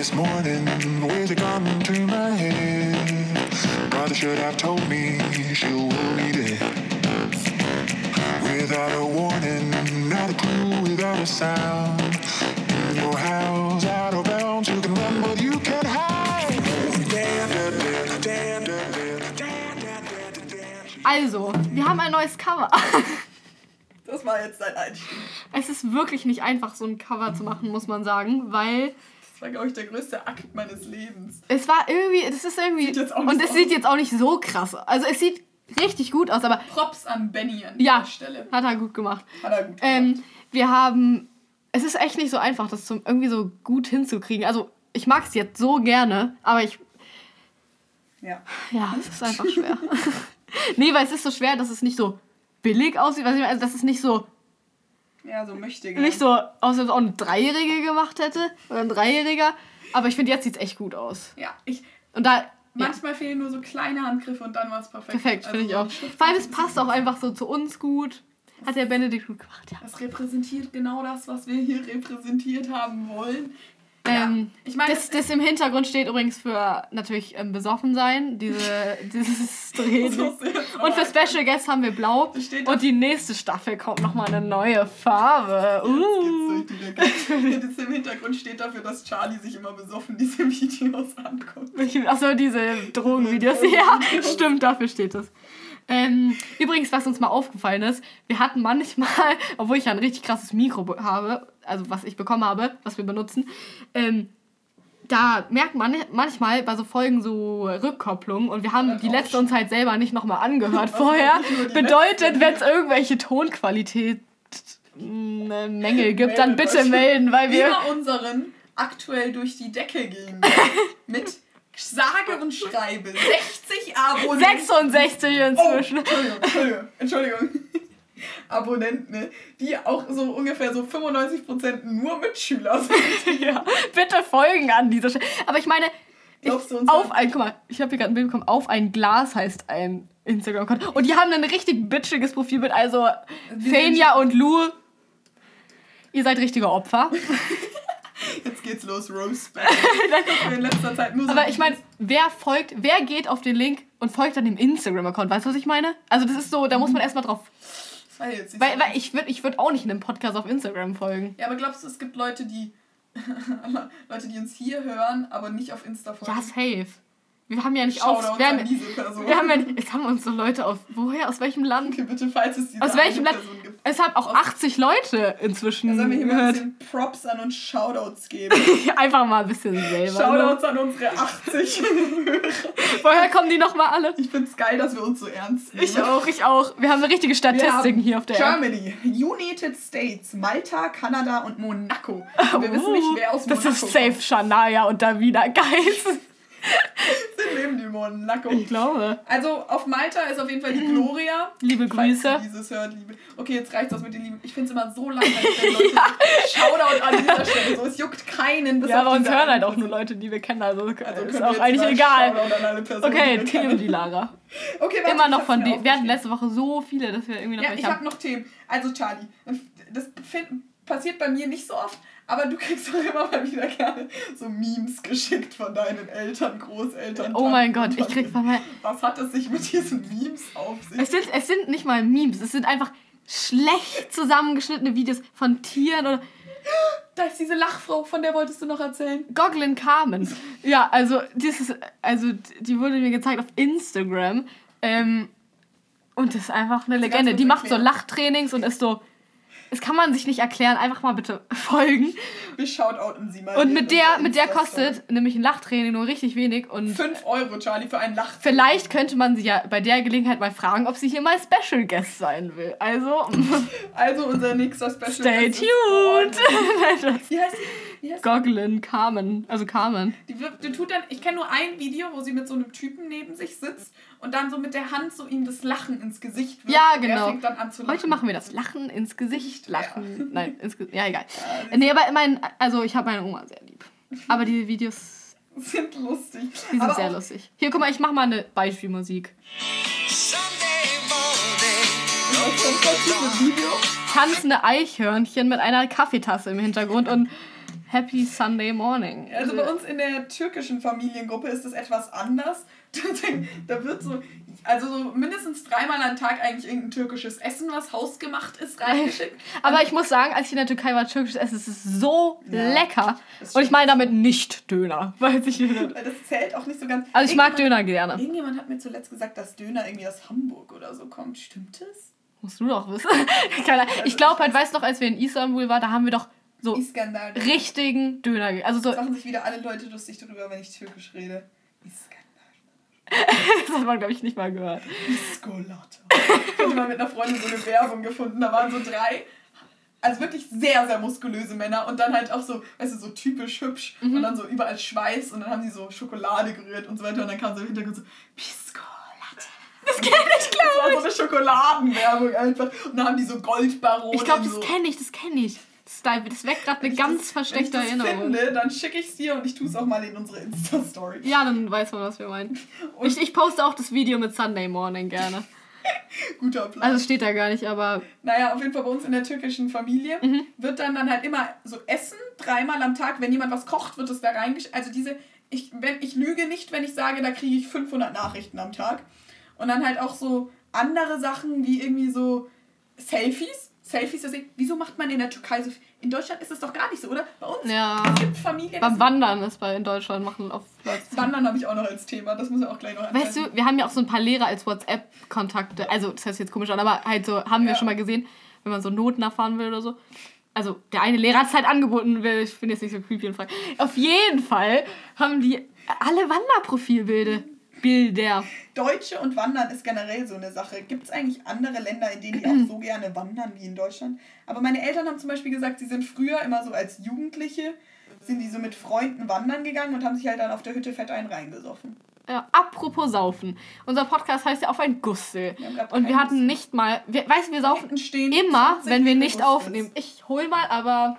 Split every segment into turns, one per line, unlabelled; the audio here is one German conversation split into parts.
this morning with a gun to my head. Mother should have told me she will be dead. Without a warning, not a clue, without a sound. In your house, out of bounds, you can run, but you can't hide.
Also, wir haben ein neues Cover.
Das war jetzt dein Einstieg.
Es ist wirklich nicht einfach, so ein Cover zu machen, muss man sagen, weil
das war, glaube ich, der größte Akt meines Lebens.
es war irgendwie, es ist irgendwie, und es sieht jetzt auch nicht so krass aus. Also es sieht richtig gut aus, aber
Props an Benny an
ja,
dieser Stelle.
hat er gut gemacht.
Hat er gut
Ähm, wir haben, es ist echt nicht so einfach, das zum, irgendwie so gut hinzukriegen. Also ich mag es jetzt so gerne, aber ich,
Ja.
ja, es ist einfach schwer. nee, weil es ist so schwer, dass es nicht so billig aussieht. Also dass es nicht so
Ja, so möchte
nicht so ob es auch eine Dreijährige gemacht hätte oder ein Dreijähriger. Aber ich finde, jetzt sieht es echt gut aus.
Ja, ich.
Und da, ja,
Manchmal fehlen nur so kleine Handgriffe und dann war es perfekt.
perfekt,
Also
finde ich auch. Vor allem, es passt auch einfach so zu uns gut. Hat der Benedikt gut gemacht, ja.
Das repräsentiert genau das, was wir hier repräsentiert haben wollen.
Ähm,
ich meine,
das, das im Hintergrund steht übrigens für natürlich ähm, besoffen sein, diese, dieses Drehen. Und für Special Guests haben wir blau. Und die nächste Staffel kommt nochmal eine neue Farbe. Uh.
Das im Hintergrund steht dafür, dass Charlie sich immer besoffen diese Videos anguckt.
Achso, diese Drogenvideos. Ja, stimmt, dafür steht das. Ähm, übrigens, was uns mal aufgefallen ist, wir hatten manchmal, obwohl ich ja ein richtig krasses Mikro be- habe, also was ich bekommen habe, was wir benutzen, ähm, da merkt man manchmal bei so Folgen so Rückkopplungen und wir haben die letzte uns halt selber nicht nochmal angehört vorher. Bedeutet, wenn es irgendwelche Tonqualität äh, Mängel gibt, dann bitte melden, weil wir
Immer unseren aktuell durch die Decke gehen. Mit sage und schreibe 60 Abonnenten.
66
Oh,
inzwischen.
Entschuldigung, Entschuldigung, Entschuldigung. Abonnenten, ne, die auch so ungefähr so 95% nur Mitschüler sind.
Ja, bitte folgen an dieser Stelle. Aber ich meine, ich, auf ein, guck mal, ich habe hier gerade ein Bild bekommen, auf ein Glas heißt ein Instagram-Konto. Und die haben ein richtig bitchiges Profilbild, also
Wir
Fenja und Lou, ihr seid richtige Opfer.
Jetzt geht's los, Rose in letzter Zeit nur so
Aber ich meine, wer folgt, wer geht auf den Link und folgt dann dem Instagram-Account? Weißt du, was ich meine? Also das ist so, da muss man erstmal drauf,
War jetzt
weil, weil ich würde ich würd auch nicht einem Podcast auf Instagram folgen.
Ja, aber glaubst du, es gibt Leute, die Leute, die uns hier hören, aber nicht auf Insta folgen?
Ja, safe. Wir haben ja nicht auf, wir haben,
diese Person.
wir haben ja nicht, jetzt haben uns so Leute auf, woher, aus welchem Land?
Okay, bitte, falls es diese
Aus welchem Land?
Person.
Es hat auch
Aus-
80 Leute inzwischen
Sollen wir hier mal ein bisschen Props an uns Shoutouts geben?
Einfach mal ein bisschen selber. Ne?
Shoutouts an unsere 80 Hörer.
Woher kommen die nochmal alle?
Ich find's geil, dass wir uns so ernst nehmen.
Ich auch, ich auch. Wir haben richtige Statistiken hier auf der.
Germany, United States, Malta, Kanada und Monaco. Und wir wissen nicht, wer aus
Uh, das
Monaco
ist safe Shania und Davina Geis.
Sind neben die Monaco.
Ich glaube.
Also auf Malta ist auf jeden Fall die Gloria.
Liebe Grüße.
dieses hört, liebe. Okay, jetzt reicht das mit den Lieben. Ich finde es immer so langweilig, wenn Leute Shoutout an dieser Stelle. So, es juckt keinen. Bis
Ja, aber uns hören halt auch nur
Person.
Leute, die wir kennen. Also,
Also
ist auch eigentlich egal.
Personen,
Okay,
die
Themen, die Lara.
Okay, warte,
Immer noch von dir. Wir hatten letzte Woche so viele, dass wir irgendwie noch
Ja, ich habe
haben.
noch Themen. Also Charlie, das find, passiert bei mir nicht so oft, aber du kriegst doch immer mal wieder gerne so Memes geschickt von deinen Eltern, Großeltern.
Oh mein Gott, ich krieg von meinen.
Was hat es sich mit diesen Memes auf sich?
Es sind, es sind nicht mal Memes, es sind einfach schlecht zusammengeschnittene Videos von Tieren oder.
Da ist diese Lachfrau, von der wolltest du noch erzählen.
Goglin Carmen. Ja, also dieses, also die wurde mir gezeigt auf Instagram. Ähm, und das ist einfach eine Legende. Die macht so. Lachtrainings und ist so. Das kann man sich nicht erklären. Einfach mal bitte folgen.
Wir shoutouten sie mal.
Und mit der, mit der kostet nämlich ein Lachtraining nur richtig wenig. Und
5 Euro, Charlie, für einen Lach.
vielleicht könnte man sie ja bei der Gelegenheit mal fragen, ob sie hier mal Special Guest sein will. Also,
Also unser nächster Special
stay
Guest ist
tuned.
Wie heißt die? Die?
Goglin Carmen. Also Carmen.
Die, wird- die tut dann, ich kenne nur ein Video, wo sie mit so einem Typen neben sich sitzt und dann so mit der Hand so ihm das Lachen ins Gesicht wirft.
Ja,
und
genau.
Er fängt dann an zu lachen.
Heute machen wir das Lachen ins Gesicht. Lachen. Nein, ins Gesicht. Ja, egal.
Ja,
Nee, aber mein, also ich habe meine Oma sehr lieb. Aber die Videos,
sind lustig.
die sind
Aber
sehr lustig. Hier, guck mal, ich mach mal eine Beispielmusik. Tanzende Eichhörnchen mit einer Kaffeetasse im Hintergrund und Happy Sunday Morning.
Also bei uns in der türkischen Familiengruppe ist es etwas anders. da wird so, also so mindestens dreimal am Tag eigentlich irgendein türkisches Essen, was hausgemacht ist, reingeschickt.
Aber ich muss sagen, als ich in der Türkei war, türkisches Essen, es ist so
Ja,
lecker.
das
Und ich meine damit nicht Döner. Weil ich,
das zählt auch nicht so ganz.
also ich mag Döner gerne.
Irgendjemand hat mir zuletzt gesagt, dass Döner irgendwie aus Hamburg oder so kommt. Stimmt das?
Musst du doch wissen. Ich glaube halt, weißt du noch, als wir in Istanbul waren, da haben wir doch so
Iskandar.
richtigen Döner. Also so,
Das machen sich wieder alle Leute lustig darüber, wenn ich türkisch rede. Iskandar.
das hat man, glaube ich, nicht mal gehört.
Iskolata. Ich hatte mal mit einer Freundin so eine Werbung gefunden. Da waren so drei, also wirklich sehr, sehr muskulöse Männer und dann halt auch so, weißt du, so typisch hübsch
Mhm.
und dann so überall Schweiß und dann haben sie so Schokolade gerührt und so weiter und dann kam so im Hintergrund so Piscolata. Das kenne ich, glaube Das war so eine Schokoladenwerbung einfach und dann haben die so Goldbaronen.
Ich glaube, das
so.
kenne ich, das kenne ich. Das, da- das weckt gerade eine ganz
das-
versteckte
wenn ich das
Erinnerung.
Finde, dann schicke ich es dir und ich tue es auch mal in unsere Insta-Story.
Ja, dann weiß man, was wir meinen.
Und-
Ich, ich poste auch das Video mit Sunday Morning gerne.
Guter Plan.
Also steht da gar nicht, aber
Naja, auf jeden Fall bei uns in der türkischen Familie
Mhm.
wird dann, dann halt immer so Essen, dreimal am Tag. Wenn jemand was kocht, wird es da reingeschickt. Also diese, ich, wenn, ich lüge nicht, wenn ich sage, da kriege ich 500 Nachrichten am Tag. Und dann halt auch so andere Sachen wie irgendwie so Selfies. Selfies, das, wieso macht man in der Türkei so viel? In Deutschland ist es doch gar nicht so, oder? Bei uns
ja.
es gibt Familien.
Beim
das-
Wandern ist bei in Deutschland machen auf Leute.
Wandern habe ich auch noch als Thema. Das muss ich auch gleich noch
Weißt du, wir haben ja auch so ein paar Lehrer als WhatsApp-Kontakte. Also, das hört sich jetzt komisch an, aber halt so, haben wir
Ja.
schon mal gesehen, wenn man so Noten erfahren will oder so. Also, der eine Lehrer hat es halt angeboten, will- ich bin jetzt nicht so creepy und frei. Auf jeden Fall haben die alle Wanderprofilbilder. Bilder.
Deutsche und Wandern ist generell so eine Sache. Gibt es eigentlich andere Länder, in denen die auch so gerne wandern wie in Deutschland? Aber meine Eltern haben zum Beispiel gesagt, sie sind früher immer so als Jugendliche, sind die so mit Freunden wandern gegangen und haben sich halt dann auf der Hütte fett einen reingesoffen.
Ja, apropos Saufen. Unser Podcast heißt ja auf ein Gustel.
Wir
Und wir hatten nicht mal. Wir, weißt du, wir saufen
stehen
immer,
20
wenn wir nicht
Gussels.
aufnehmen. Ich hol mal, aber.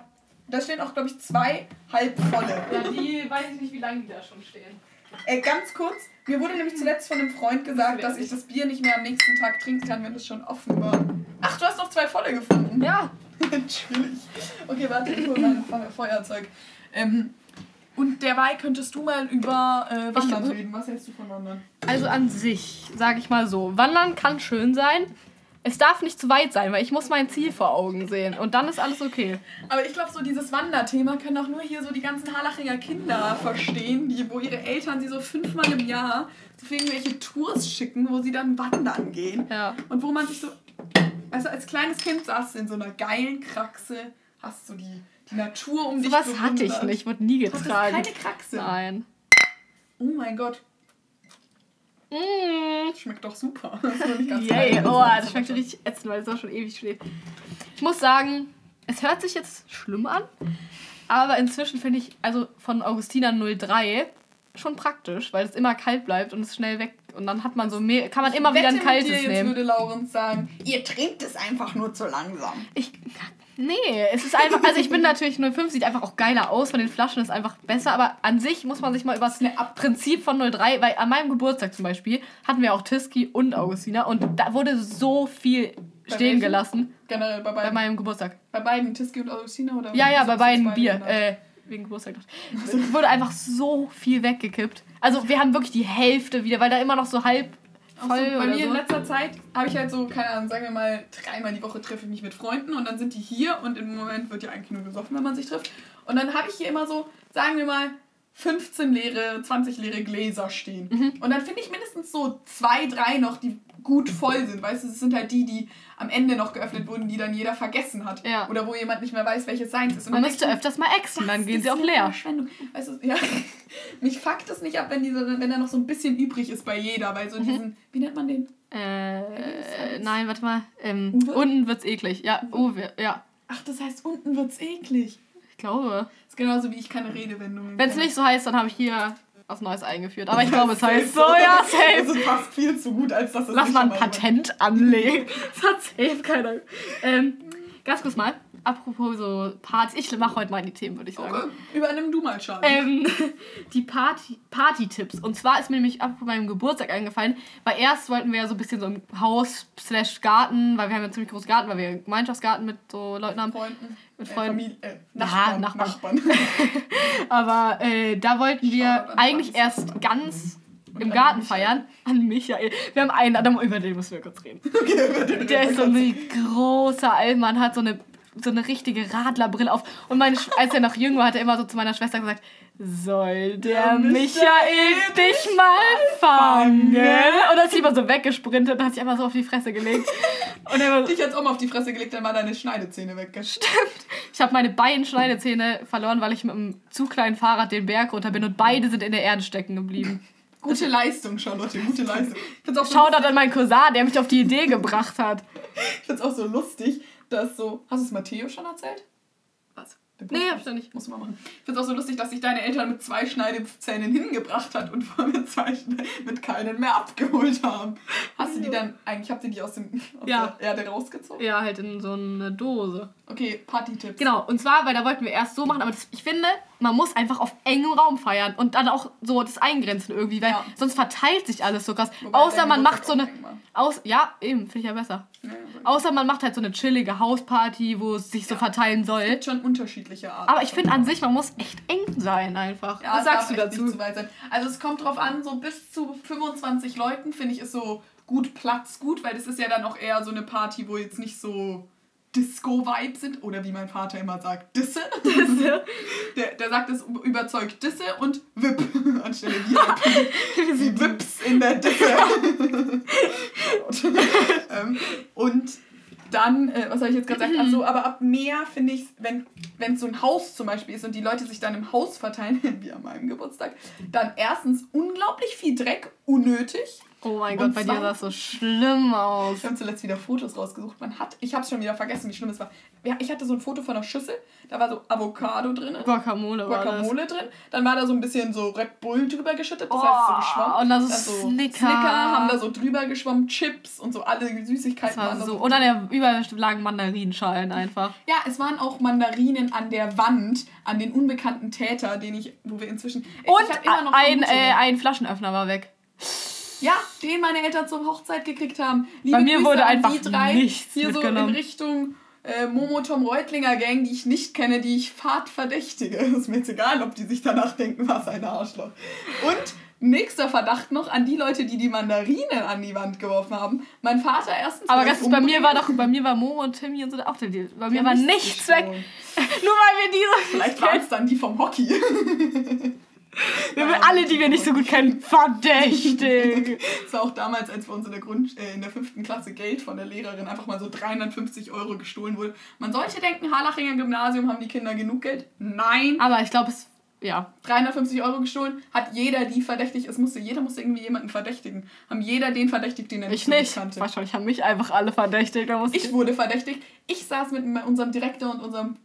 Da stehen auch, glaube ich, zwei halbvolle.
Ja, die weiß ich nicht, wie lange die da schon stehen.
Äh, ganz kurz, mir wurde nämlich zuletzt von einem Freund gesagt, dass ich das Bier nicht mehr am nächsten Tag trinken kann, wenn es schon offen war. Ach, du hast noch zwei volle gefunden.
Ja.
Natürlich. Okay, warte, ich hol mein Fe- Feuerzeug. Ähm, und derweil könntest du mal über äh, Wandern
Ich-
reden. Was hältst du von Wandern?
Also an sich, sage ich mal so, Wandern kann schön sein. Es darf nicht zu weit sein, weil ich muss mein Ziel vor Augen sehen. Und dann ist alles okay.
Aber ich glaube, so dieses Wanderthema können auch nur hier so die ganzen Harlachinger Kinder verstehen, die, wo ihre Eltern sie so fünfmal im Jahr so für irgendwelche Tours schicken, wo sie dann wandern gehen.
Ja.
Und wo man sich so, also als kleines Kind saß du in so einer geilen Kraxe, hast so die, die Natur um dich
Sowas hatte ich
bewundert.
nicht, wurde nie
Du
getragen.
keine Kraxe.
Nein.
Oh mein Gott,
Mmh.
schmeckt doch super. Das ist nicht ganz
Yay.
geil.
Oh, das schmeckt richtig ätzend, weil es auch schon ewig steht. Ich muss sagen, es hört sich jetzt schlimm an, aber inzwischen finde ich, also von Augustina 03 schon praktisch, weil es immer kalt bleibt und es schnell weg und dann hat man so mehr, kann man immer wieder ein
Wette mit dir,
kaltes
jetzt
nehmen.
würde Laurens sagen, ihr trinkt es einfach nur zu langsam.
Ich. Nee, es ist einfach. Also ich bin natürlich 05, sieht einfach auch geiler aus. Von den Flaschen ist einfach besser. Aber an sich muss man sich mal über das Prinzip von 03, weil an meinem Geburtstag zum Beispiel hatten wir auch Tiski und Augustina und da wurde so viel
Bei
stehen
welchem?
gelassen
Generell bei
bei
beiden.
meinem Geburtstag.
Bei beiden, Tiski und Augustina? Oder
Ja, ja, bei beiden
zwei
Bier. Äh, wegen Geburtstag. Es wurde einfach so viel weggekippt. Also wir haben wirklich die Hälfte wieder, weil da immer noch so halb voll
so, bei mir in
so.
letzter Zeit habe ich halt so, keine Ahnung, sagen wir mal, dreimal die Woche treffe ich mich mit Freunden und dann sind die hier und im Moment wird ja eigentlich nur gesoffen, wenn man sich trifft. Und dann habe ich hier immer so, sagen wir mal, 15 leere, 20 leere Gläser stehen.
Mhm.
Und dann finde ich mindestens so zwei, drei noch, die gut voll sind. Weißt du, es sind halt die, die am Ende noch geöffnet wurden, die dann jeder vergessen hat.
Ja.
Oder wo jemand nicht mehr weiß, welches seins ist. Und
Man
dann
müsste öfters mal exen, dann gehen sie auch leer.
Verschwendung. Weißt du, ja. Mich fuckt es nicht ab, wenn, diese, wenn da noch so ein bisschen übrig ist bei jeder, weil so
Mhm.
diesen, wie nennt man den?
Äh, nein, warte mal. Ähm,
Uwe?
unten wird's eklig. Ja, Uwe, ja.
Ach, das heißt, unten wird's eklig.
Ich glaube.
Das ist genauso wie ich keine Redewendungen
Wenn es nicht so heißt, dann habe ich hier was Neues eingeführt. Aber ich glaube, es heißt so, ja, safe.
Also passt viel zu gut, als dass es
Lass mal ein Patent anlegen. Das hat safe keiner. Ähm, ganz kurz mal. Apropos so Partys, ich mache heute mal die Themen, würde ich sagen.
Okay. Übernimm du mal, Charlie.
Ähm, die Party- Party-Tipps. Und zwar ist mir nämlich ab meinem Geburtstag eingefallen, weil erst wollten wir ja so ein bisschen so im Haus slash Garten, weil wir haben ja einen ziemlich großen Garten, weil wir einen Gemeinschaftsgarten mit so Leuten haben.
Freunden.
Mit
äh,
Freunden.
Familie, äh, Nachbarn.
Nachbarn.
Nachbarn.
Aber äh, da wollten wir eigentlich erst ganz im Garten feiern. An Michael. Wir haben einen, über den müssen wir kurz reden.
okay, über den
Der ist so ein großer Allmann, hat so eine, so eine richtige Radlerbrille auf. Und meine, Sch- als er noch jung war, hat er immer so zu meiner Schwester gesagt, soll der
Der
Michael dich mal fangen? Und dann ist sie immer so weggesprintet und hat sich einfach so auf die Fresse gelegt. Und er so,
Dich jetzt auch mal auf die Fresse gelegt, dann war deine Schneidezähne weggestimmt.
ich habe meine beiden Schneidezähne verloren, weil ich mit einem zu kleinen Fahrrad den Berg runter bin und beide sind in der Erde stecken geblieben.
Gute Leistung, Charlotte, gute Leistung. Auch so
an meinen Cousin, der mich auf die Idee gebracht hat.
Ich find's auch so lustig, dass so. Hast du es Matteo schon erzählt?
Was? Nee, hab ich noch nicht.
Muss man machen. Ich find's auch so lustig, dass sich deine Eltern mit zwei Schneidezähnen hingebracht hat und vor mir zwei mit keinen mehr abgeholt haben. Hast du die dann, eigentlich habt ihr die aus, dem, aus
Ja.
der Erde rausgezogen?
Ja, halt in so eine Dose.
Okay, Party-Tipps.
Genau, und zwar, weil da wollten wir erst so machen, aber das, ich finde, man muss einfach auf engem Raum feiern und dann auch so das eingrenzen irgendwie, weil
Ja.
sonst verteilt sich alles so krass.
Wobei
Außer man macht so eine. Aus, ja, eben, finde ich ja besser.
Ja,
Außer man macht halt so eine chillige Hausparty, wo es sich so verteilen soll.
gibt schon unterschiedliche Arten.
Aber ich finde an sich, man muss echt eng sein einfach.
Ja,
Was
es
sagst du dazu?
Nicht zu weit sein. Also es kommt drauf an, so bis zu 25 Leuten finde ich ist so gut Platz gut, weil das ist ja dann auch eher so eine Party, wo jetzt nicht so Disco-Vibes sind oder wie mein Vater immer sagt, Disse. Der, der sagt es überzeugt Disse und Wip anstelle wir die Wips in der Disse. ähm, und dann, äh, was habe ich jetzt gerade gesagt? Achso, aber ab mehr finde ich, wenn wenn es so ein Haus zum Beispiel ist und die Leute sich dann im Haus verteilen, wie an meinem Geburtstag, dann erstens unglaublich viel Dreck, unnötig.
Oh mein
Und
Gott, bei dir sah es so schlimm aus.
Ich habe zuletzt wieder Fotos rausgesucht. Man hat, ich habe es schon wieder vergessen, wie schlimm es war. Ja, Ich hatte so ein Foto von einer Schüssel, da war so Avocado drin,
Guacamole war das.
Guacamole drin. Dann war da so ein bisschen so Red Bull drüber geschüttet, das heißt so
Oh,
geschwommen.
und dann so
Dann
Snicker.
Snicker haben da so drüber geschwommen, Chips und so alle
Das
Süßigkeiten.
war
waren da
so. Und an der überall lagen Mandarinschalen einfach.
Ja, es waren auch Mandarinen an der Wand, an den unbekannten Täter, den ich, wo wir inzwischen.
Und
ich immer noch
ein, äh, ein Flaschenöffner war weg.
Ja, den meine Eltern zur Hochzeit gekriegt haben.
Bei mir
Grüße
wurde einfach
drei,
nichts
Hier so in Richtung äh, Momo Tom Reutlinger Gang, die ich nicht kenne, die ich fad verdächtige. Ist mir jetzt egal, ob die sich danach denken, was ein Arschloch. Und nächster Verdacht noch an die Leute, die die Mandarinen an die Wand geworfen haben. Mein Vater erstens.
Aber
wollte
ganz bei mir war doch, bei mir war Momo und Timmy und so auch der Deal. Bei mir
Ja,
war
nichts
weg. Nur weil wir diese.
Vielleicht waren es dann die vom Hockey.
Wir sind alle, die wir nicht so gut kennen, verdächtig.
Das war auch damals, als bei uns in der Grund, äh, in der fünften Klasse Geld von der Lehrerin einfach mal so 350 Euro gestohlen wurde. Man sollte denken, Harlachinger Gymnasium haben die Kinder genug Geld. Nein,
Aber ich glaube, es. Ja.
350 Euro gestohlen, hat jeder die verdächtig, es musste, jeder musste irgendwie jemanden verdächtigen. Haben jeder den verdächtigt, den er
Ich
so gut
nicht.
kannte.
Wahrscheinlich haben mich einfach alle verdächtigt.
Ich wurde verdächtigt. Ich saß mit unserem Direktor und unserem,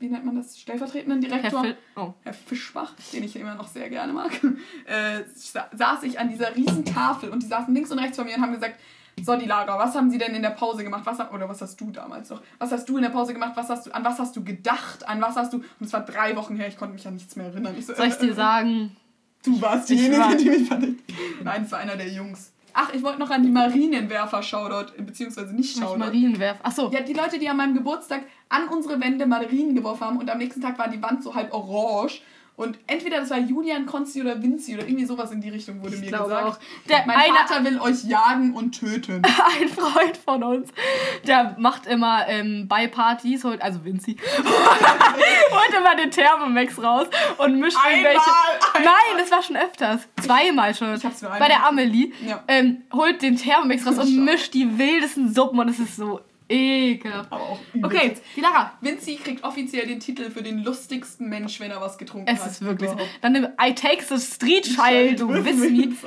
wie nennt man das, stellvertretenden
Herr
Direktor.
Phil. Oh.
Herr Fischbach, den ich immer noch sehr gerne mag, äh, sa saß ich an dieser riesen Tafel und die saßen links und rechts von mir und haben gesagt, so die Lara, was haben sie denn in der Pause gemacht? Was, oder was hast du damals noch? Was hast du in der Pause gemacht? Was hast du, an was hast du gedacht? An was hast du... Und es war drei Wochen her, ich konnte mich an nichts mehr erinnern. Ich so,
Soll ich
äh,
dir sagen?
Du warst diejenige,
war-
die mich verdächtigt Nein, es war einer der Jungs. Ach, ich wollte noch an die Marienwerfer Shoutout, beziehungsweise nicht Shoutout.
Marienwerf. Achso.
Ja, die Leute, die an meinem Geburtstag an unsere Wände Mandarinen geworfen haben und am nächsten Tag war die Wand so halb orange. Und entweder das war Julian, Konsti oder Vinci oder irgendwie sowas in die Richtung wurde
Ich
mir gesagt.
auch. Der
Mein
eine,
Vater will euch jagen und töten.
ein Freund von uns, der macht immer ähm, bei Partys, holt, also Vinci, holt immer den Thermomex raus und mischt
Einmal,
irgendwelche.
einmal.
Nein, das war schon öfters. Zweimal schon.
Ich hab's nur
Bei
einmal.
der Amelie.
Ja.
Ähm, holt den Thermomix raus und mischt die wildesten Suppen und es ist so ekelhaft.
Aber auch.
Okay, die Lara.
Vinci kriegt offiziell den Titel für den lustigsten Mensch, wenn er was getrunken
Es
hat.
ist wirklich so. Dann nimm I take the street child, du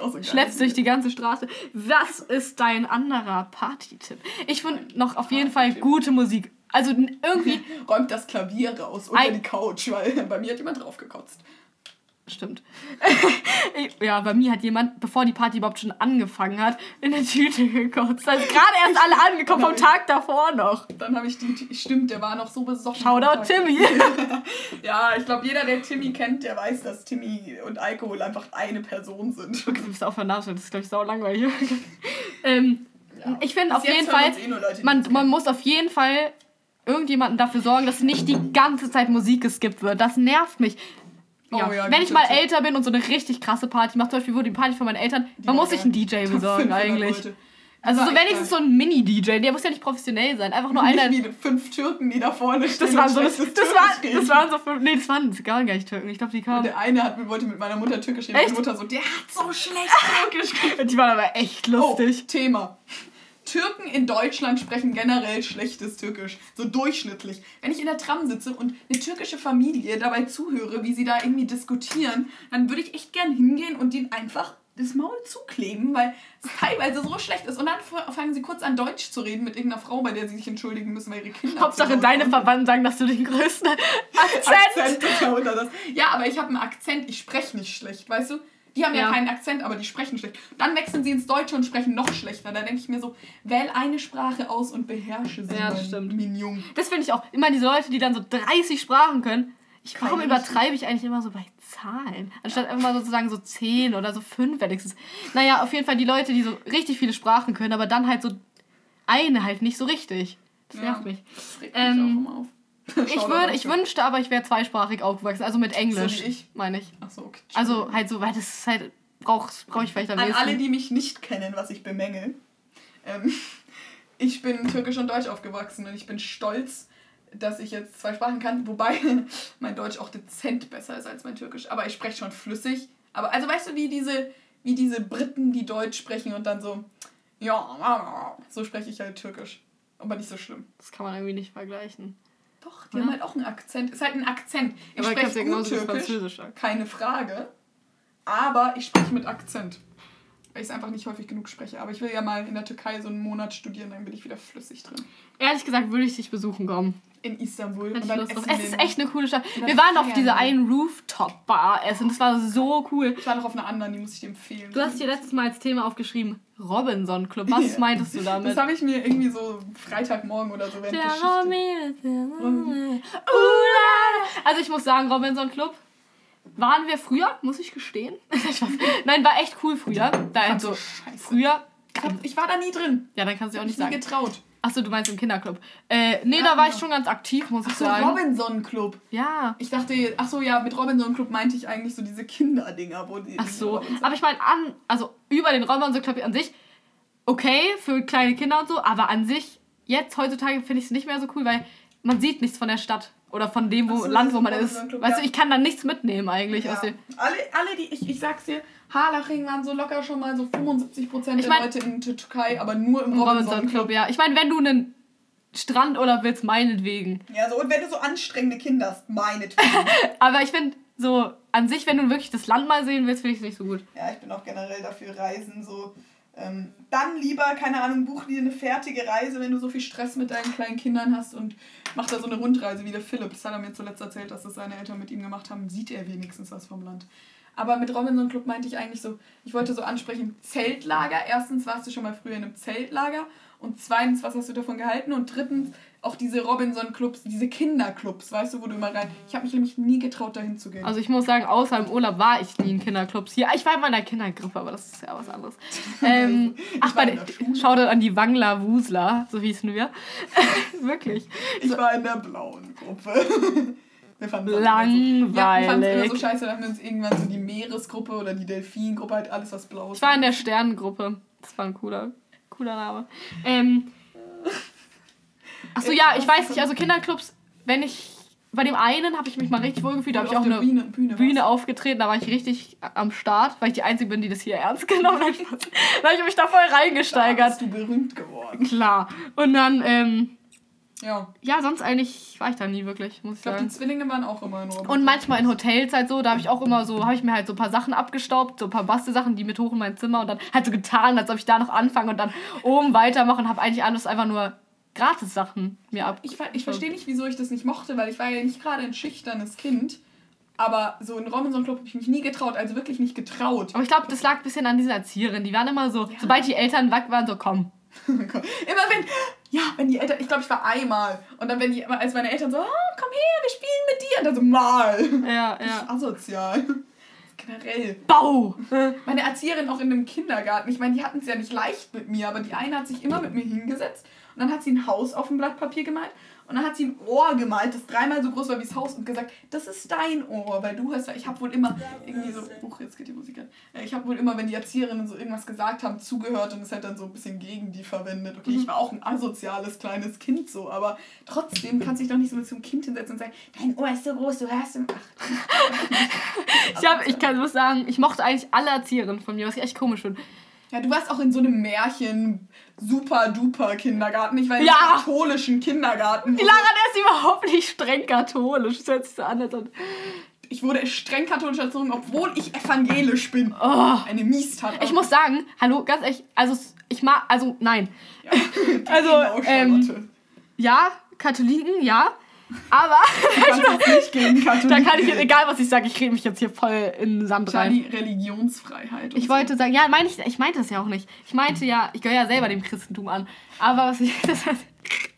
auch so.
Schleppst durch die ganze Straße. Was ist dein anderer Party-Tipp? Ich finde noch auf jeden Fall gute Musik. Also irgendwie,
Räumt das Klavier raus unter
Ein-
die Couch, weil bei mir hat jemand drauf gekotzt.
Stimmt. Ja, bei mir hat jemand, bevor die Party überhaupt schon angefangen hat, in der Tüte gekotzt. Also gerade erst alle angekommen vom Tag davor noch.
Dann habe ich die, stimmt, der war noch so besoffen.
Shoutout. Timmy.
Ja, ich glaube, jeder, der Timmy kennt, der weiß, dass Timmy und Alkohol einfach eine Person sind.
Du bist auch vernachlässigt, das ist, glaube ich, sau langweilig. ähm,
Ja.
Ich finde auf jeden Fall,
eh Leute,
man, man muss auf jeden Fall irgendjemanden dafür sorgen, dass nicht die ganze Zeit Musik geskippt wird. Das nervt mich. Ja.
Oh ja,
Wenn ich mal
Tipp.
älter bin und so eine richtig krasse Party mache, zum Beispiel wurde die Party von meinen Eltern, man muss sich einen DJ besorgen
500
eigentlich.
Leute.
Also so wenigstens so ein Mini-DJ, der muss ja nicht professionell sein, einfach nur einer.
Wie fünf Türken, die da vorne stehen.
Das waren
und
so, das, das, war, das waren so fünf, nee, das waren gar nicht Türken. Ich glaube, die
Und
kamen.
der eine hat, wollte mit meiner Mutter Türkisch reden. Meine Mutter so, der hat so schlecht Türkisch.
Die waren aber echt lustig.
Oh, Thema. Türken in Deutschland sprechen generell schlechtes Türkisch. So durchschnittlich. Wenn ich in der Tram sitze und eine türkische Familie dabei zuhöre, wie sie da irgendwie diskutieren, dann würde ich echt gern hingehen und denen einfach das Maul zukleben, weil es teilweise so schlecht ist. Und dann fangen sie kurz an, Deutsch zu reden mit irgendeiner Frau, bei der sie sich entschuldigen müssen, weil ihre Kinder.
Hauptsache deine. Verwandten sagen, dass du den größten Akzent.
Akzent. Ja, aber ich habe einen Akzent, ich spreche nicht schlecht, weißt du? Die haben ja.
Ja.
keinen Akzent, aber die sprechen schlecht. Dann wechseln sie ins Deutsche und sprechen noch schlechter. Da denke ich mir so, wähl eine Sprache aus und beherrsche sie,
Ja, das stimmt.
Mignon.
Das finde ich auch. Immer diese Leute, die dann so 30 Sprachen können. Ich, warum übertreibe ich eigentlich immer so bei Zahlen? Anstatt einfach mal sozusagen so 10 oder so 5 wenigstens. Naja, auf jeden Fall die Leute, die so richtig viele Sprachen können, aber dann halt so eine halt nicht so richtig. Das
Ja.
nervt mich.
Das regt
Ähm,
mich auch immer auf.
Ich, würd, ich wünschte aber, ich wäre zweisprachig aufgewachsen. Also mit Englisch,
So ich.
meine ich.
Ach so, okay.
Also halt so, weil das ist halt, brauch, brauch ich vielleicht am
An
ehesten.
alle, die mich nicht kennen, was ich bemängel. Ähm, ich bin türkisch und deutsch aufgewachsen und ich bin stolz, dass ich jetzt zwei Sprachen kann, wobei mein Deutsch auch dezent besser ist als mein Türkisch. Aber ich spreche schon flüssig. Aber also weißt du, wie diese, wie diese Briten, die Deutsch sprechen und dann so, ja, so spreche ich halt Türkisch. Aber nicht so schlimm.
Das kann man irgendwie nicht vergleichen.
Doch, die haben halt auch einen Akzent. Ist halt ein Akzent. Ich
Aber
spreche
ja
gut Türkisch, keine Frage. Aber ich spreche mit Akzent. Weil ich es einfach nicht häufig genug spreche. Aber ich will ja mal in der Türkei so einen Monat studieren, dann bin ich wieder flüssig drin.
Ehrlich gesagt würde ich dich besuchen kommen.
In Istanbul. Und dann
Lust Es ist echt eine coole Stadt. Wir waren auf dieser einen Rooftop-Bar essen. Das war so cool.
Ich war noch auf einer anderen, die muss ich dir empfehlen.
Du hast hier letztes Mal als Thema aufgeschrieben, Robinson Club. Was meintest du damit?
Das habe ich mir irgendwie so Freitagmorgen oder so während
Der. Ula. Also ich muss sagen, Robinson Club waren wir früher, muss ich gestehen. Nein, war echt cool früher. Da also
so scheiße.
früher.
Ich, war da nie drin.
Ja, dann kannst du auch
Ich
nicht sagen.
getraut.
Achso, du meinst im Kinderclub. Äh, nee,
Ja,
da war ich
genau.
schon ganz aktiv, muss ich
so,
sagen.
Robinson Club.
Ja.
Ich dachte, ach so, ja, mit Robinson Club meinte ich eigentlich so diese Kinderdinger, wo die.
Ach so. Aber ich meine, an, also über den Robinson Club an sich, okay, für kleine Kinder und so, aber an sich, jetzt heutzutage finde ich es nicht mehr so cool, weil man sieht nichts von der Stadt oder von dem wo,
so,
Land, wo man ist.
Club,
weißt
ja.
du, ich kann da nichts mitnehmen eigentlich
Ja.
aus dem.
Alle, alle, die, ich, ich sag's dir, Harlaching waren so locker schon mal so 75%
Ich
der
mein-
Leute in der Türkei, aber nur im
Im
Robinson,
Robinson
Club.
Club, ja. Ich meine, wenn du einen Strandurlaub willst, meinetwegen.
Ja, so, und wenn du so anstrengende Kinder hast, meinetwegen.
Aber ich finde, so an sich, wenn du wirklich das Land mal sehen willst, finde ich es nicht so gut.
ja, ich bin auch generell dafür, Reisen so. Ähm, dann lieber, keine Ahnung, buch dir eine fertige Reise, wenn du so viel Stress mit deinen kleinen Kindern hast und mach da so eine Rundreise wie der Philipp. Das hat er mir zuletzt erzählt, dass das seine Eltern mit ihm gemacht haben. Sieht er wenigstens was vom Land. Aber mit Robinson Club meinte ich eigentlich so, ich wollte so ansprechen, Zeltlager. Erstens warst du schon mal früher in einem Zeltlager und zweitens, was hast du davon gehalten? Und drittens, auch diese Robinson Clubs, diese Kinderclubs, weißt du, wo du immer rein. Ich habe mich nämlich nie getraut, dahin zu gehen.
Also ich muss sagen, außer im Urlaub war ich nie in Kinderclubs hier. Ich war immer in der Kindergrippe, aber das ist ja was anderes. ähm, ach, bei schau dir an die Wangler Wusler, so hießen wir. Wirklich.
Ich war in der blauen Gruppe. Wir fanden so-
Langweilig.
Ja, wir fanden es immer so scheiße, dann haben wir uns irgendwann so die Meeresgruppe oder die Delfingruppe, halt alles was blau ist.
Ich war in der Sternengruppe. Das war ein cooler, cooler Name. Ähm, Achso, ja, ich weiß nicht, also Kinderclubs, wenn ich. Bei dem einen habe ich mich mal richtig wohl gefühlt, da habe ich auch eine
Bühne, Bühne,
Bühne aufgetreten, da war ich richtig am Start, weil ich die Einzige bin, die das hier ernst genommen hat. da habe ich mich da voll
Da
reingesteigert.
bist du berühmt geworden.
Klar. Und dann, ähm,
Ja.
ja, sonst eigentlich war ich da nie wirklich, muss ich
Ich glaube, die
sagen.
Zwillinge waren auch immer in Robinson.
Und manchmal in Hotels halt so, da habe ich auch immer so, habe ich mir halt so ein paar Sachen abgestaubt, so ein paar Bastelsachen, die mit hoch in mein Zimmer und dann halt so getan, als ob ich da noch anfange und dann oben weitermache und habe eigentlich alles einfach nur Gratis-Sachen mir ab.
Ich, ich verstehe nicht, wieso ich das nicht mochte, weil ich war ja nicht gerade ein schüchternes Kind. Aber so in Robinson Club habe ich mich nie getraut, also wirklich nicht getraut.
Aber ich glaube, das lag ein bisschen an dieser Erzieherin. Die waren immer so, sobald die Eltern weg waren, so komm.
Immer wenn, ja, wenn die Eltern, ich glaube, ich war einmal. Und dann, wenn die, als meine Eltern so, oh, komm her, wir spielen mit dir. Und dann so, mal.
Ja, ja.
asozial. Generell.
Bau!
Meine Erzieherin auch in dem Kindergarten, ich meine, die hatten es ja nicht leicht mit mir, aber die eine hat sich immer mit mir hingesetzt und dann hat sie ein Haus auf dem Blatt Papier gemalt und dann hat sie ein Ohr gemalt, das dreimal so groß war wie das Haus und gesagt, das ist dein Ohr, weil du hast, ich habe wohl immer irgendwie so, uch, jetzt geht die Musik an, Äh, ich habe wohl immer, wenn die Erzieherinnen so irgendwas gesagt haben, zugehört und es halt dann so ein bisschen gegen die verwendet. Okay, ich war auch ein asoziales kleines Kind so, aber trotzdem kannst du dich doch nicht so mit so einem Kind hinsetzen und sagen, dein Ohr ist so groß, du hörst im... Ach,
Ich, hab, ich kann muss sagen, ich mochte eigentlich alle Erzieherinnen von mir, was ich echt komisch finde.
Ja, du warst auch in so einem Märchen super duper Kindergarten. Ich war im
Ja.
katholischen Kindergarten.
Die Lara, der ist überhaupt nicht streng katholisch. Das hört sich so an, als.
Ich wurde streng katholisch erzogen, obwohl ich evangelisch bin.
Oh.
Eine Miestat.
Ich muss sagen, hallo, ganz ehrlich, also ich mag, also nein.
Ja.
Also, ähm. Ja, Katholiken, ja. Aber
Katholiken.
da kann ich egal was ich sage, ich rede mich jetzt hier voll in Sand rein.
Charlie, Religionsfreiheit. und
Ich wollte sagen, ja, meine ich, ich meinte das ja auch nicht. Ich meinte ja, ich gehöre ja selber dem Christentum an. Aber was ich, das heißt,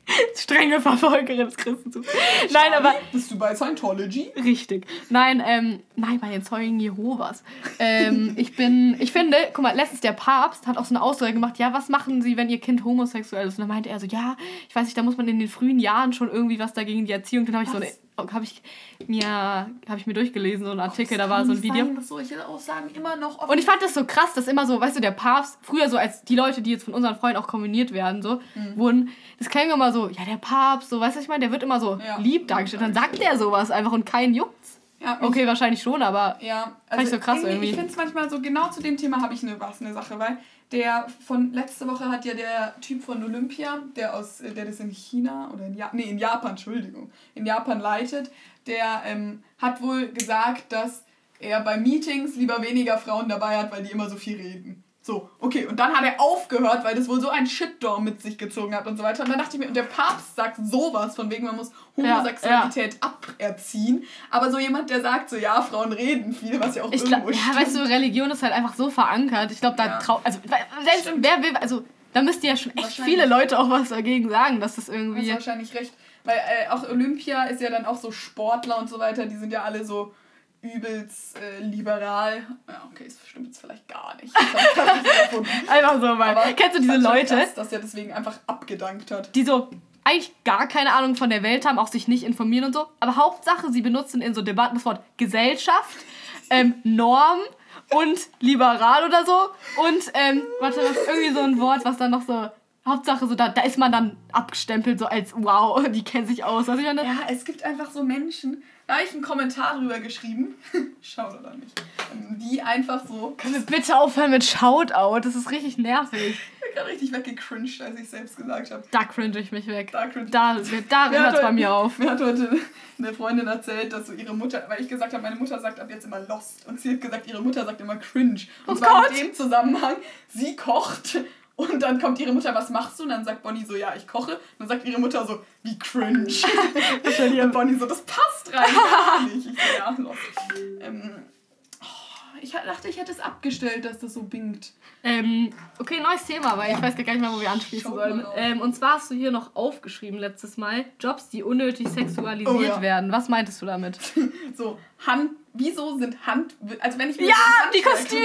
strenge Verfolgerin des Christentums. Nein,
so.
aber
Bist du bei Scientology?
Richtig. Nein, ähm, nein, bei den Zeugen Jehovas. Ähm, ich bin, ich finde, guck mal, letztens der Papst hat auch so eine Aussage gemacht, ja, was machen Sie, wenn Ihr Kind homosexuell ist? Und dann meinte er so, ja, ich weiß nicht, da muss man in den frühen Jahren schon irgendwie was dagegen die Erziehung. Dann habe ich so eine, habe ich mir, habe ich mir durchgelesen, so einen Artikel, da war so ein Video.
Sein, dass solche Aussagen immer noch offen
Und ich fand das so krass, dass immer so, weißt du, der Papst, früher so als die Leute, die jetzt von unseren Freunden auch kombiniert werden, so,
Mhm.
wurden, das klang immer so, ja, der Papst, so, weißt du, ich meine, der wird immer so
Ja.
lieb dargestellt. Dann sagt der sowas einfach und keinen juckt's.
Ja,
Okay, wahrscheinlich schon, aber
Ja,
Fand ich so krass irgendwie.
Ich finde es manchmal so, genau zu dem Thema habe ich eine, was, eine Sache, weil der von letzte Woche hat ja der Typ von Olympia, der aus, äh, der das in China oder in, ja nee, in Japan, Entschuldigung, in Japan leitet, der ähm, hat wohl gesagt, dass er bei Meetings lieber weniger Frauen dabei hat, weil die immer so viel reden. So, okay, und dann hat er aufgehört, weil das wohl so ein Shitstorm mit sich gezogen hat und so weiter. Und dann dachte ich mir, und der Papst sagt sowas, von wegen man muss
Ja,
Homosexualität aberziehen. Aber so jemand, der sagt so, ja, Frauen reden viel, was ja auch
ich
irgendwo
glaube, ja, weißt du, Religion ist halt einfach so verankert. Ich glaube, da
Ja.
trau, also, selbst
Stimmt.
wer will, also, da müssten ja schon echt viele Leute auch was dagegen sagen, dass das
Du hast
irgendwie.
wahrscheinlich recht. Weil äh, auch Olympia ist ja dann auch so Sportler und so weiter, die sind ja alle so übelst äh, liberal. Ja, okay, das stimmt jetzt vielleicht gar nicht. Das ich.
Einfach so, weil.
Aber
Kennst du diese Leute?
Krass, dass er deswegen einfach abgedankt hat.
die so eigentlich gar keine Ahnung von der Welt haben, auch sich nicht informieren und so. Aber Hauptsache, sie benutzen in so Debatten das Wort Gesellschaft, ähm, Norm und liberal oder so. Und, ähm, warte, was, irgendwie so ein Wort, was dann noch so. Hauptsache, so da, da ist man dann abgestempelt, so als wow, die kennen sich aus. Was ich meine?
Ja, es gibt einfach so Menschen, da habe ich einen Kommentar drüber geschrieben. Schau da nicht. Ähm, Die einfach so.
Können wir bitte aufhören mit Shoutout? Das ist richtig nervig.
Ich bin gerade richtig weggecringed, als ich selbst gesagt habe.
Da cringe ich mich weg.
Da cringe
Da, da hört es bei mir auf.
Mir hat heute eine Freundin erzählt, dass so ihre Mutter, weil ich gesagt habe, meine Mutter sagt ab jetzt immer Lost. Und sie hat gesagt, ihre Mutter sagt immer Cringe. Und
Oh
zwar
Gott.
in dem Zusammenhang, sie kocht und dann kommt ihre Mutter, was machst du? Und dann sagt Bonnie so, ja, ich koche. Und dann sagt ihre Mutter so, wie cringe. und Bonnie so, das passt rein gar nicht. Ich so, ja. Ähm, oh, ich dachte, ich hätte es abgestellt, dass das so bingt.
Ähm, okay, neues Thema, weil ich weiß gar nicht mehr, wo wir anschließen
Schaut
sollen. Ähm, und zwar hast du hier noch aufgeschrieben letztes Mal, Jobs, die unnötig sexualisiert
Oh ja.
werden. Was meintest du damit?
So, Hand, wieso sind Hand, also wenn ich mir
Ja, die Kostüme!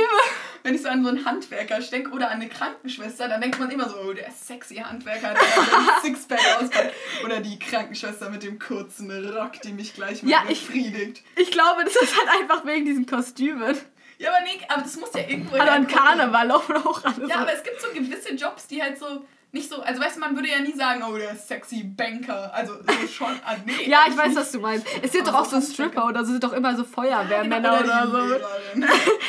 Wenn ich so an so einen Handwerker denke oder an eine Krankenschwester, dann denkt man immer so, oh, der sexy Handwerker, der hat Sixpack auspackt. Oder die Krankenschwester mit dem kurzen Rock, die mich gleich mal
Ja, ich-
befriedigt.
Ich glaube, das ist halt einfach wegen diesen Kostümen.
Ja, aber nee, aber das muss ja irgendwo
Hallo an
herkommen.
Karneval auch alles.
Ja, aber es gibt so gewisse Jobs, die halt so nicht so, also weißt du, man würde ja nie sagen, oh, der sexy Banker. Also so schon, ah, nee.
ja, ich weiß,
nicht.
was du meinst. Es sind doch auch
so.
Stripper oder so sind doch immer so Feuerwehrmänner
Oder
oder
die
so.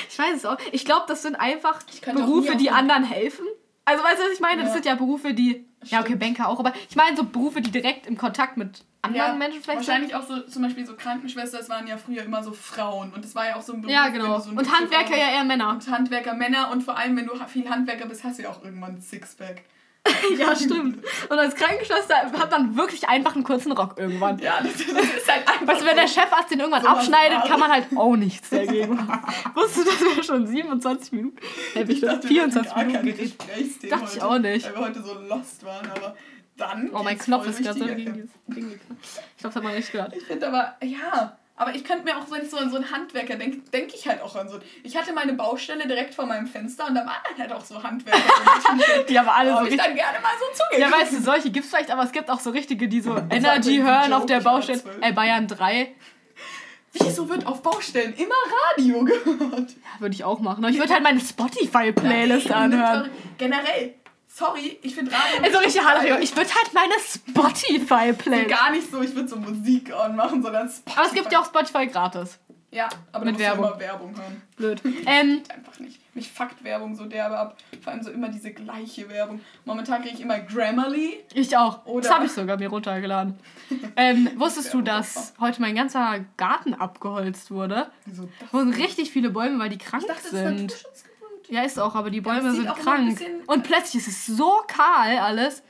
Ich weiß es auch. Ich glaube, das sind einfach Berufe, die anderen helfen. Also weißt du, was ich meine? Das
Ja.
sind ja Berufe, die. Ja, okay,
Stimmt.
Banker auch, aber ich meine so Berufe, die direkt im Kontakt mit anderen Menschen vielleicht sind.
Wahrscheinlich auch so, zum Beispiel so Krankenschwester, das waren ja früher immer so Frauen. Und das war ja auch so ein Beruf,
Ja, genau.
so
Und Handwerker ja eher Männer.
Und Handwerker Männer und vor allem, wenn du viel Handwerker bist, hast du ja auch irgendwann ein Sixpack.
ja, stimmt. Und als Krankenschwester hat man wirklich einfach einen kurzen Rock irgendwann.
Ja, das, das ist halt einfach.
Weißt du, wenn der. Chefarzt den irgendwann abschneidet, kann man halt auch nichts dagegen machen. Wusstest du, dass wir schon 27 Minuten, äh,
Ich dachte, wir hätten
24
gar
Minuten geredet? Dachte ich
heute,
auch nicht.
Weil wir heute so lost waren, aber dann.
Oh, mein Knopf ist gerade so gegen dieses Ding. Ich glaube, das hat man nicht gehört.
Ich finde aber, ja, aber ich könnte mir auch, wenn ich so an so einen Handwerker denke, denke ich halt auch an so. Ich hatte meine Baustelle direkt vor meinem Fenster und da waren dann halt auch so Handwerker. so
Die aber alle so
Habe ich dann gerne mal so zugeguckt.
Ja, weißt du, solche gibt es vielleicht, aber es gibt auch so richtige, die so Energy hören
Joke,
auf der Baustelle. Ey, Bayern 3.
Wieso wird auf Baustellen immer Radio gehört?
Würde ich auch machen. Ich würde halt meine Spotify-Playlist
Ja,
anhören.
Generell, sorry, ich finde Radio.
Also richtig. Ich würde halt meine Spotify-Playlist.
Gar nicht so, ich würde so Musik anmachen, sondern Spotify.
Aber es gibt ja auch Spotify gratis.
Ja, aber
Mit
Werbung. Immer Werbung hören.
Blöd. Ähm,
Einfach nicht. Mich fuckt Werbung so derbe ab. Vor allem so immer diese gleiche Werbung. Momentan kriege ich immer Grammarly.
ich auch.
Oder-
Das habe ich sogar mir runtergeladen. Ähm, wusstest du, dass heute mein ganzer Garten abgeholzt wurde?
Wieso das?
Sind richtig viele Bäume, weil die krank
Ich dachte, das ist
sind. Ja, ist auch, aber die Bäume
sieht
sind krank. Und plötzlich ist es so kahl alles.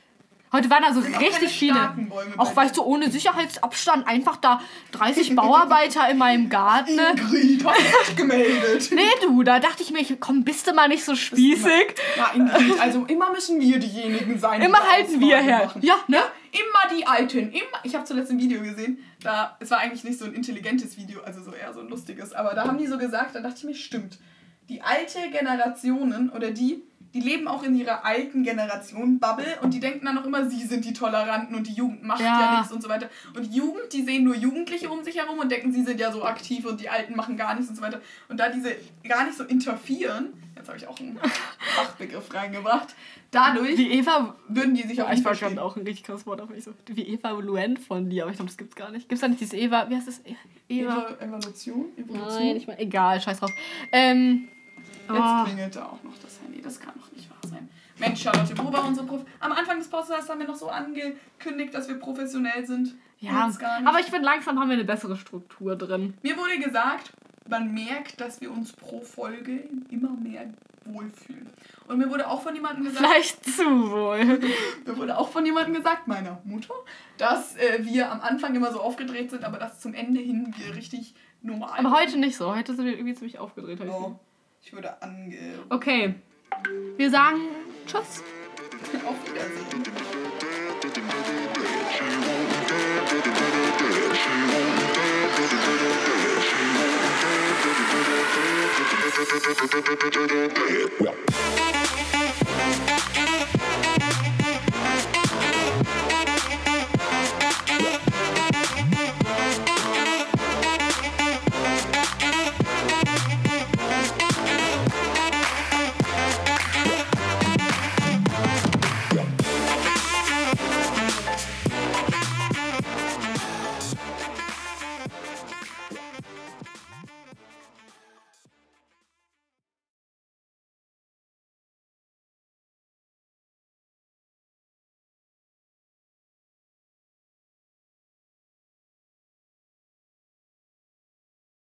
Heute waren da so richtig viele. Auch weißt du, ohne Sicherheitsabstand einfach da 30 Bauarbeiter in meinem Garten.
Ingrid, hast du dich gemeldet?
Nee, du, da dachte ich mir, komm, bist du mal nicht so spießig.
Ja, Ingrid, also immer müssen wir diejenigen sein. die
Immer
da
halten wir her.
machen.
Ja, ne?
Immer die Alten. Immer. Ich habe zuletzt ein Video gesehen. Da, es war eigentlich nicht so ein intelligentes Video, also so eher so ein lustiges. Aber da haben die so gesagt, da dachte ich mir, stimmt. Die alte Generationen oder die, die leben auch in ihrer alten Generation Bubble und die denken dann noch immer, sie sind die Toleranten und die Jugend macht ja,
Ja.
nichts und so weiter. Und Jugend, die sehen nur Jugendliche um sich herum und denken, sie sind ja so aktiv und die Alten machen gar nichts und so weiter. Und da diese gar nicht so interferieren, jetzt habe ich auch einen Fachbegriff reingebracht, dadurch
Wie Eva.
würden die sich auch
Ich
nicht
war
verstehen.
gerade auch ein richtig krasses Wort, aber nicht so. Wie evaluent von dir, aber ich glaube, das gibt's gar nicht. Gibt's da nicht dieses Eva. Wie heißt das? E- Eva.
Evo Evolution? Evolution?
Nein, ich meine, egal, scheiß drauf. Ähm.
Jetzt
oh.
klingelt da auch noch das Handy. Das kann doch nicht wahr sein. Mensch, Charlotte, wo war unsere Prof Am Anfang des Podcasts haben wir noch so angekündigt, dass wir professionell sind.
Ja, aber ich finde, langsam haben wir eine bessere Struktur drin.
Mir wurde gesagt, man merkt, dass wir uns pro Folge immer mehr wohlfühlen. Und mir wurde auch von jemandem gesagt,
Vielleicht zu wohl.
mir wurde auch von jemandem gesagt, meiner Mutter, dass äh, wir am Anfang immer so aufgedreht sind, aber dass zum Ende hin wir richtig normal
Aber heute nicht so. Heute sind wir irgendwie ziemlich aufgedreht. hab ich
Oh, ich wurde ange...
Okay. Wir sagen Tschüss.
Auf Wiedersehen.